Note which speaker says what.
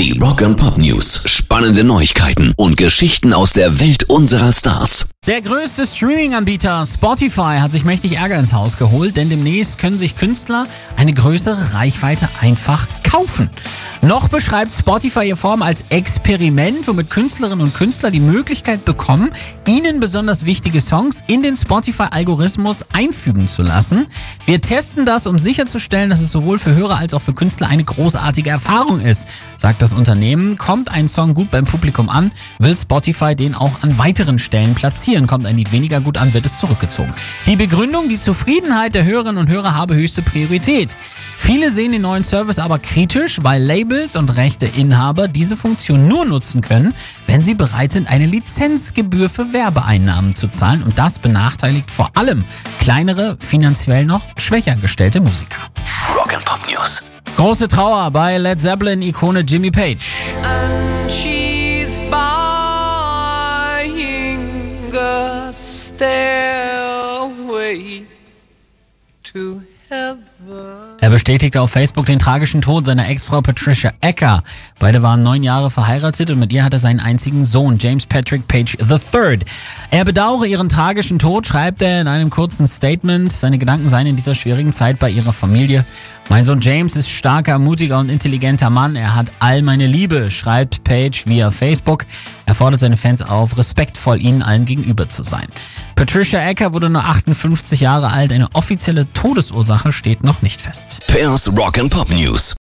Speaker 1: Die Rock and Pop News. Spannende Neuigkeiten und Geschichten aus der Welt unserer Stars.
Speaker 2: Der größte Streaming-Anbieter Spotify hat sich mächtig Ärger ins Haus geholt, denn demnächst können sich Künstler eine größere Reichweite einfach kaufen. Noch beschreibt Spotify ihr Form als Experiment, womit Künstlerinnen und Künstler die Möglichkeit bekommen, ihnen besonders wichtige Songs in den Spotify-Algorithmus einfügen zu lassen. Wir testen das, um sicherzustellen, dass es sowohl für Hörer als auch für Künstler eine großartige Erfahrung ist, sagt das Unternehmen. Kommt ein Song gut beim Publikum an, will Spotify den auch an weiteren Stellen platzieren. Kommt ein Lied weniger gut an, wird es zurückgezogen. Die Begründung, die Zufriedenheit der Hörerinnen und Hörer habe höchste Priorität. Viele sehen den neuen Service aber kritisch, weil Labels und Rechteinhaber diese Funktion nur nutzen können, wenn sie bereit sind, eine Lizenzgebühr für Werbeeinnahmen zu zahlen. Und das benachteiligt vor allem kleinere, finanziell noch schwächer gestellte Musiker.
Speaker 1: Rock and Pop News.
Speaker 2: Große Trauer bei Led Zeppelin-Ikone Jimmy Page.
Speaker 3: and she's buying a stairway to heaven.
Speaker 2: Er bestätigte auf Facebook den tragischen Tod seiner Ex-Frau Patricia Ecker. Beide waren neun Jahre verheiratet und mit ihr hat er seinen einzigen Sohn, James Patrick Page III. Er bedauere ihren tragischen Tod, schreibt er in einem kurzen Statement. Seine Gedanken seien in dieser schwierigen Zeit bei ihrer Familie. Mein Sohn James ist starker, mutiger und intelligenter Mann. Er hat all meine Liebe, schreibt Page via Facebook. Er fordert seine Fans auf, respektvoll ihnen allen gegenüber zu sein. Patricia Ecker wurde nur 58 Jahre alt. Eine offizielle Todesursache steht noch nicht fest.
Speaker 1: Pairs Rock and Pop News.